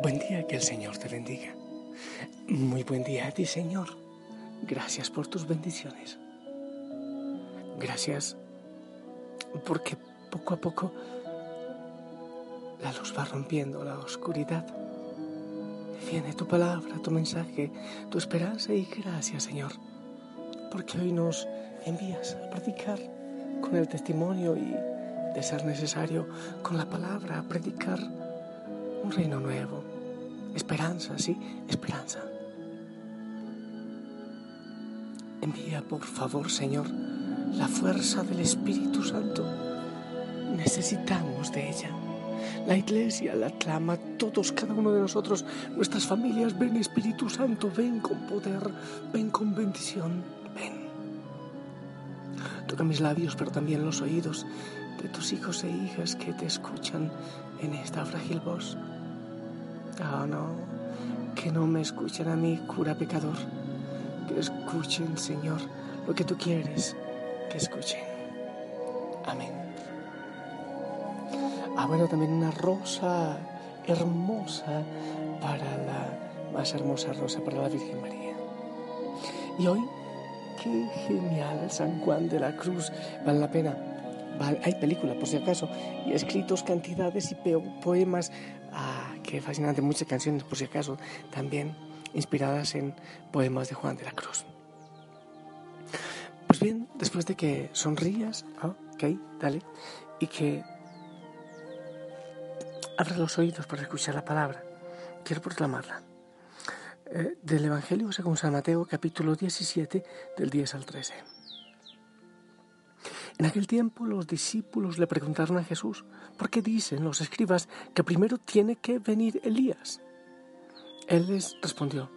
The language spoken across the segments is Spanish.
Buen día, que el Señor te bendiga. Muy buen día a ti, Señor. Gracias por tus bendiciones. Gracias porque poco a poco la luz va rompiendo la oscuridad. Viene tu palabra, tu mensaje, tu esperanza y gracias, Señor, porque hoy nos envías a predicar con el testimonio y, de ser necesario, con la palabra, a predicar un reino nuevo. Esperanza, sí, esperanza. Envía, por favor, Señor, la fuerza del Espíritu Santo. Necesitamos de ella. La iglesia la clama, todos, cada uno de nosotros, nuestras familias, ven Espíritu Santo, ven con poder, ven con bendición, ven. Toca mis labios, pero también los oídos de tus hijos e hijas que te escuchan en esta frágil voz. Oh, no, que no me escuchen a mí, cura pecador. Que escuchen, Señor, lo que tú quieres que escuchen. Amén. Ah, bueno, también una rosa hermosa para la más hermosa rosa para la Virgen María. Y hoy, qué genial, San Juan de la Cruz, vale la pena. hay película, por si acaso, y escritos cantidades y poemas. Ah, qué fascinante, muchas canciones, por si acaso, también inspiradas en poemas de Juan de la Cruz. Pues bien, después de que sonrías, ah, ok, dale, y que abras los oídos para escuchar la palabra, quiero proclamarla. Eh, del Evangelio según San Mateo, capítulo 17, del 10 al 13. En aquel tiempo los discípulos le preguntaron a Jesús, ¿por qué dicen los escribas que primero tiene que venir Elías? Él les respondió,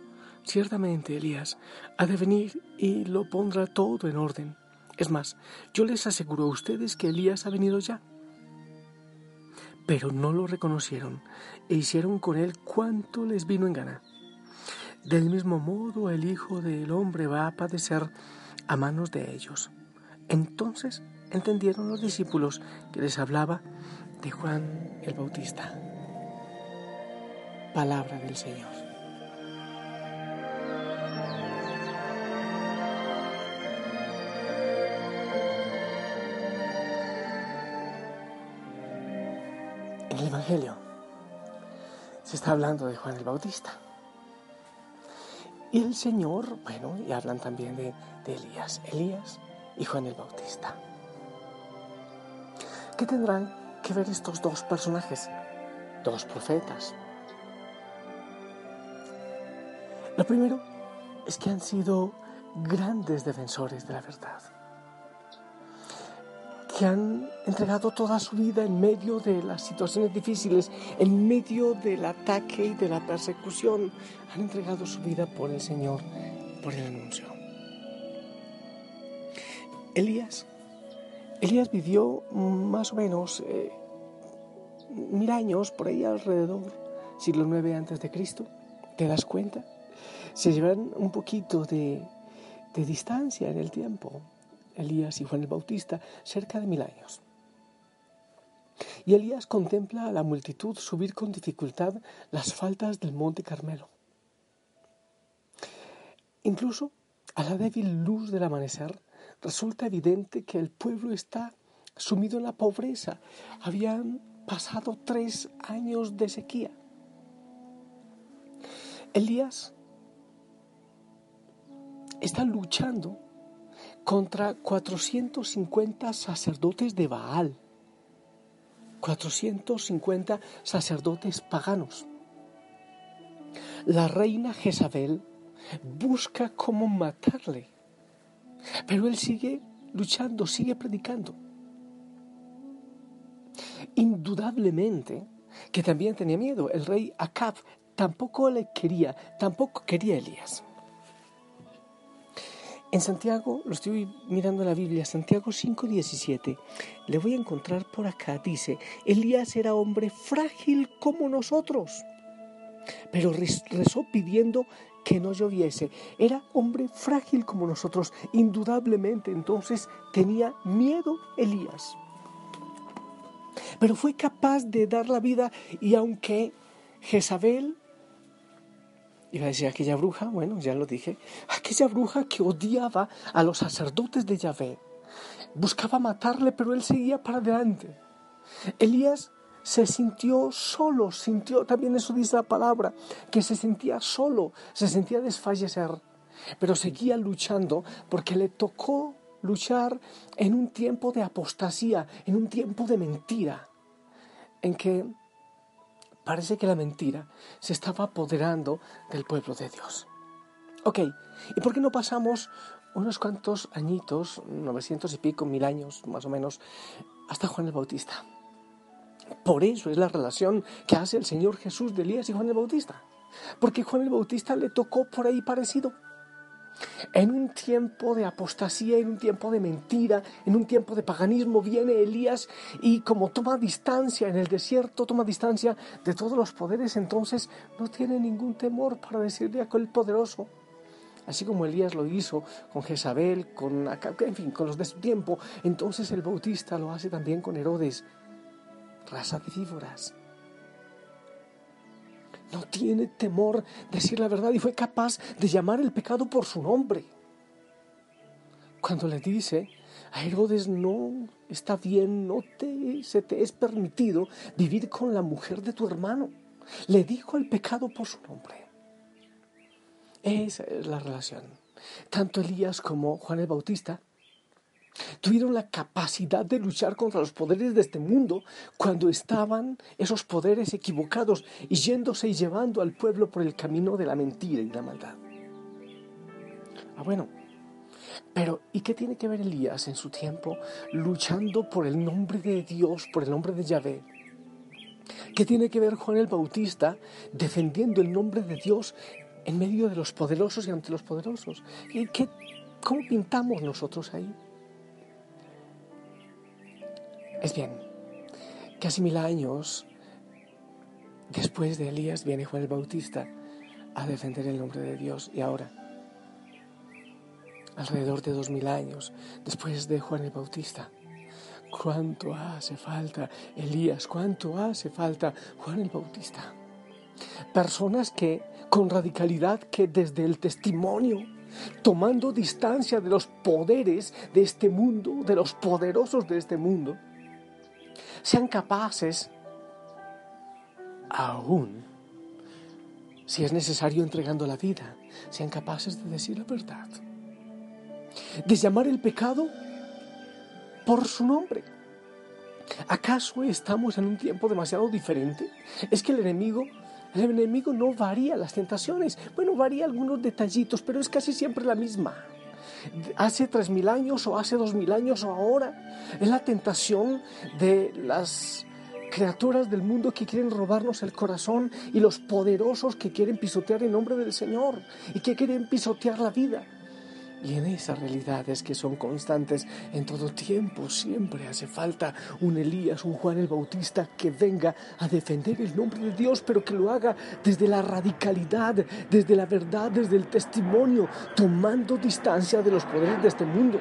ciertamente Elías ha de venir y lo pondrá todo en orden. Es más, yo les aseguro a ustedes que Elías ha venido ya. Pero no lo reconocieron e hicieron con él cuanto les vino en gana. Del mismo modo el Hijo del Hombre va a padecer a manos de ellos. Entonces entendieron los discípulos que les hablaba de Juan el Bautista. Palabra del Señor. En el Evangelio se está hablando de Juan el Bautista. Y el Señor, bueno, y hablan también de, de Elías. Elías y Juan el Bautista. ¿Qué tendrán que ver estos dos personajes? Dos profetas. Lo primero es que han sido grandes defensores de la verdad, que han entregado toda su vida en medio de las situaciones difíciles, en medio del ataque y de la persecución, han entregado su vida por el Señor, por el anuncio. Elías. Vivió más o menos eh, mil años por ahí alrededor, siglo IX antes de Cristo. ¿Te das cuenta? Se llevan un poquito de, de distancia en el tiempo. Elías y Juan el Bautista, cerca de mil años. Y Elías contempla a la multitud subir con dificultad las faltas del monte Carmelo. Incluso a la débil luz del amanecer, resulta evidente que el pueblo está sumido en la pobreza. Habían pasado tres años de sequía. Elías está luchando contra 450 sacerdotes de Baal, 450 sacerdotes paganos. La reina Jezabel busca cómo matarle, pero él sigue luchando, sigue predicando. Indudablemente que también tenía miedo. El rey Acab tampoco le quería, tampoco quería Elías. En Santiago, lo estoy mirando en la Biblia, Santiago 5:17, le voy a encontrar por acá, dice, Elías era hombre frágil como nosotros, pero rezó pidiendo que no lloviese. Era hombre frágil como nosotros, indudablemente entonces tenía miedo Elías. Pero fue capaz de dar la vida y aunque Jezabel Iba a decir aquella bruja, bueno, ya lo dije, aquella bruja que odiaba a los sacerdotes de Yahvé. Buscaba matarle, pero él seguía para adelante. Elías se sintió solo, sintió, también eso dice la palabra, que se sentía solo, se sentía desfallecer, pero seguía luchando porque le tocó luchar en un tiempo de apostasía, en un tiempo de mentira, en que parece que la mentira se estaba apoderando del pueblo de Dios. Ok, ¿y por qué no pasamos unos cuantos añitos, 900 y pico, mil años más o menos, hasta Juan el Bautista? Por eso es la relación que hace el Señor Jesús de Elías y Juan el Bautista. Porque Juan el Bautista le tocó por ahí parecido. En un tiempo de apostasía, en un tiempo de mentira, en un tiempo de paganismo, viene Elías y como toma distancia en el desierto, toma distancia de todos los poderes, entonces no tiene ningún temor para decirle a aquel poderoso, así como Elías lo hizo con Jezabel, con, en fin, con los de su tiempo, entonces el Bautista lo hace también con Herodes, raza de víboras no tiene temor de decir la verdad y fue capaz de llamar el pecado por su nombre. Cuando le dice a Herodes, no está bien, no te, se te es permitido vivir con la mujer de tu hermano. Le dijo el pecado por su nombre. Esa es la relación. Tanto Elías como Juan el Bautista Tuvieron la capacidad de luchar contra los poderes de este mundo cuando estaban esos poderes equivocados y yéndose y llevando al pueblo por el camino de la mentira y la maldad. Ah, bueno, pero ¿y qué tiene que ver Elías en su tiempo luchando por el nombre de Dios, por el nombre de Yahvé? ¿Qué tiene que ver Juan el Bautista defendiendo el nombre de Dios en medio de los poderosos y ante los poderosos? ¿Y qué, cómo pintamos nosotros ahí? Es bien, casi mil años después de Elías viene Juan el Bautista a defender el nombre de Dios y ahora, alrededor de dos mil años después de Juan el Bautista, ¿cuánto hace falta Elías? ¿Cuánto hace falta Juan el Bautista? Personas que con radicalidad que desde el testimonio tomando distancia de los poderes de este mundo, de los poderosos de este mundo, sean capaces, aún, si es necesario entregando la vida, sean capaces de decir la verdad, de llamar el pecado por su nombre. ¿Acaso estamos en un tiempo demasiado diferente? Es que el enemigo, el enemigo no varía las tentaciones. Bueno, varía algunos detallitos, pero es casi siempre la misma hace tres mil años o hace dos mil años o ahora. Es la tentación de las criaturas del mundo que quieren robarnos el corazón y los poderosos que quieren pisotear el nombre del Señor y que quieren pisotear la vida. Y en esas realidades que son constantes en todo tiempo, siempre hace falta un Elías, un Juan el Bautista que venga a defender el nombre de Dios, pero que lo haga desde la radicalidad, desde la verdad, desde el testimonio, tomando distancia de los poderes de este mundo.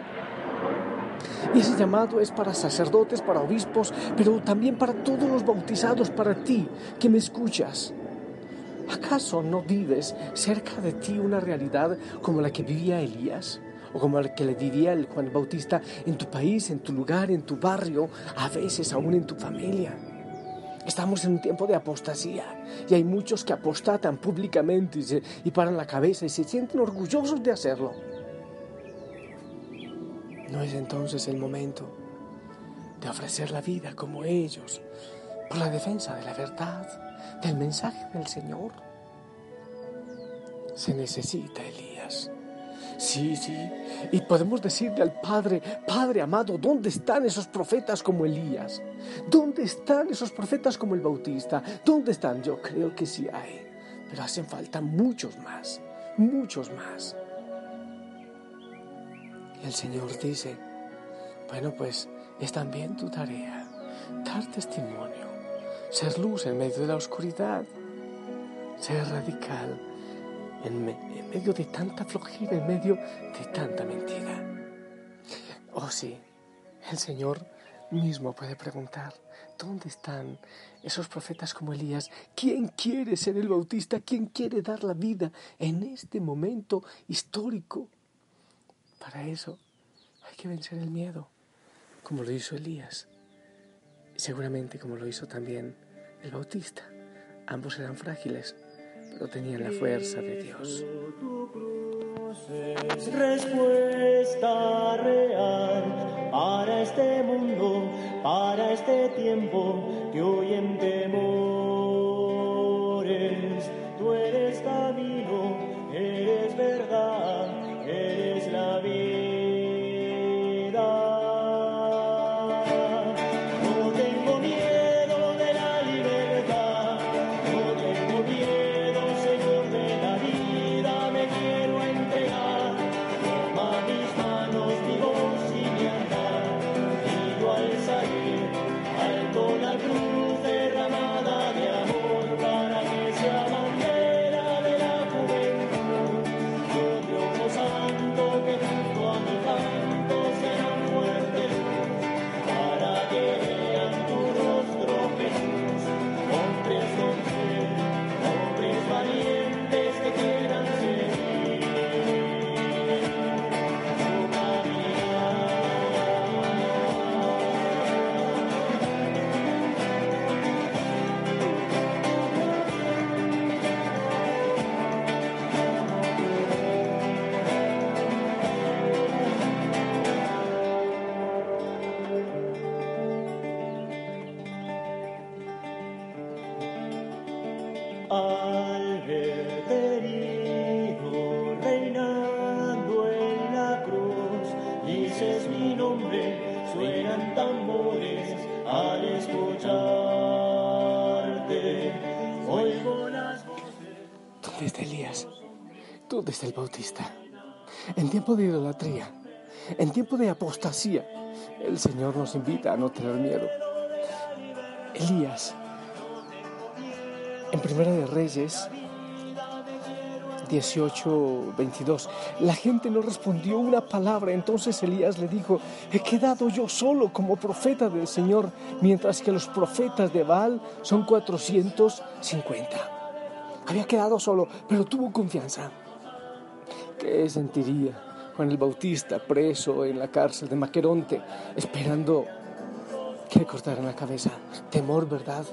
Y ese llamado es para sacerdotes, para obispos, pero también para todos los bautizados, para ti que me escuchas. ¿Acaso no vives cerca de ti una realidad como la que vivía Elías? o como el que le diría el Juan Bautista en tu país, en tu lugar, en tu barrio, a veces aún en tu familia. Estamos en un tiempo de apostasía y hay muchos que apostatan públicamente y, y paran la cabeza y se sienten orgullosos de hacerlo. ¿No es entonces el momento de ofrecer la vida como ellos por la defensa de la verdad, del mensaje del Señor? Se necesita Elías. Sí, sí. Y podemos decirle al Padre, Padre amado, ¿dónde están esos profetas como Elías? ¿Dónde están esos profetas como el Bautista? ¿Dónde están? Yo creo que sí hay, pero hacen falta muchos más, muchos más. Y el Señor dice, bueno, pues es también tu tarea, dar testimonio, ser luz en medio de la oscuridad, ser radical en, medio de tanta flojera, en medio de tanta mentira. Oh sí, el Señor mismo puede preguntar, ¿dónde están esos profetas como Elías? ¿Quién quiere ser el bautista? ¿Quién quiere dar la vida en este momento histórico? Para eso hay que vencer el miedo, como lo hizo Elías, seguramente como lo hizo también el bautista. Ambos eran frágiles, pero tenían la fuerza de Dios. respuesta real para este mundo, para este tiempo que hoy ¿Dónde está el Bautista? En tiempo de idolatría, en tiempo de apostasía, el Señor nos invita a no tener miedo. Elías en Primera de Reyes 18, 22, la gente no respondió una palabra, entonces Elías le dijo, he quedado yo solo como profeta del Señor, mientras que los profetas de Baal son 450. Había quedado solo, pero tuvo confianza. ¿Qué sentiría Juan el Bautista preso en la cárcel de Maqueronte, esperando que le cortaran la cabeza? Temor, ¿verdad?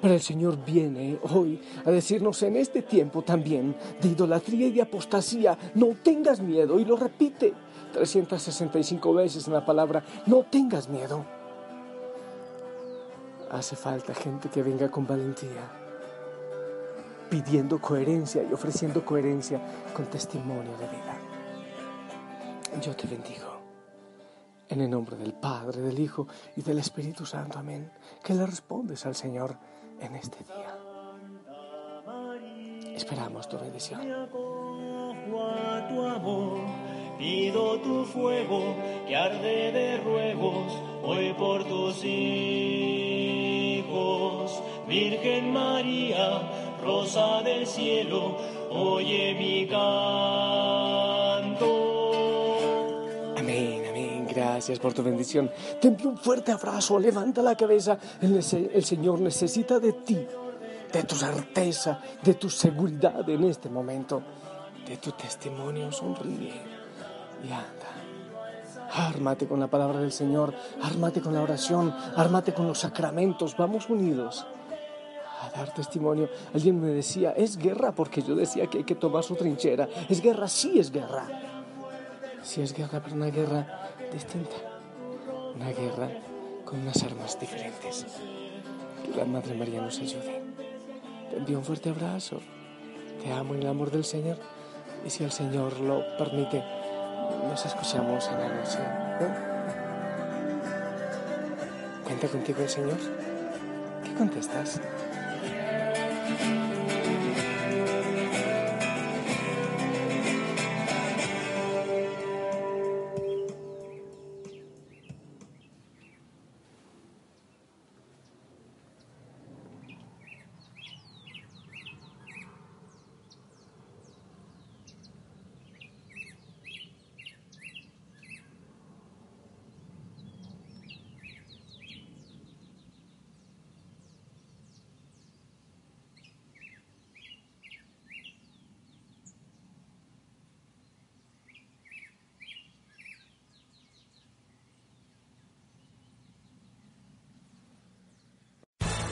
Pero el Señor viene hoy a decirnos en este tiempo también de idolatría y de apostasía, no tengas miedo, y lo repite 365 veces en la palabra, no tengas miedo. Hace falta gente que venga con valentía, pidiendo coherencia y ofreciendo coherencia con testimonio de vida. Yo te bendigo. En el nombre del Padre, del Hijo y del Espíritu Santo. Amén. Que le respondes al Señor en este día. Esperamos tu bendición. pido tu fuego que arde de ruegos hoy por tus hijos. Virgen María, rosa del cielo, oye mi canto. Amén, amén. Gracias por tu bendición. Te envío un fuerte abrazo. Levanta la cabeza. El, Señor necesita de ti, de tu certeza, de tu seguridad en este momento, de tu testimonio. Sonríe. y anda. Ármate con la palabra del Señor, ármate con la oración, ármate con los sacramentos, vamos unidos a dar testimonio. Alguien me decía, es guerra, porque yo decía que hay que tomar su trinchera. Es guerra, sí es guerra. Sí es guerra, pero una guerra distinta. Una guerra con unas armas diferentes. Que la Madre María nos ayude. Te envío un fuerte abrazo. Te amo en el amor del Señor. Y si el Señor lo permite, nos escuchamos en la noche. ¿Cuenta contigo el Señor? ¿Qué contestas?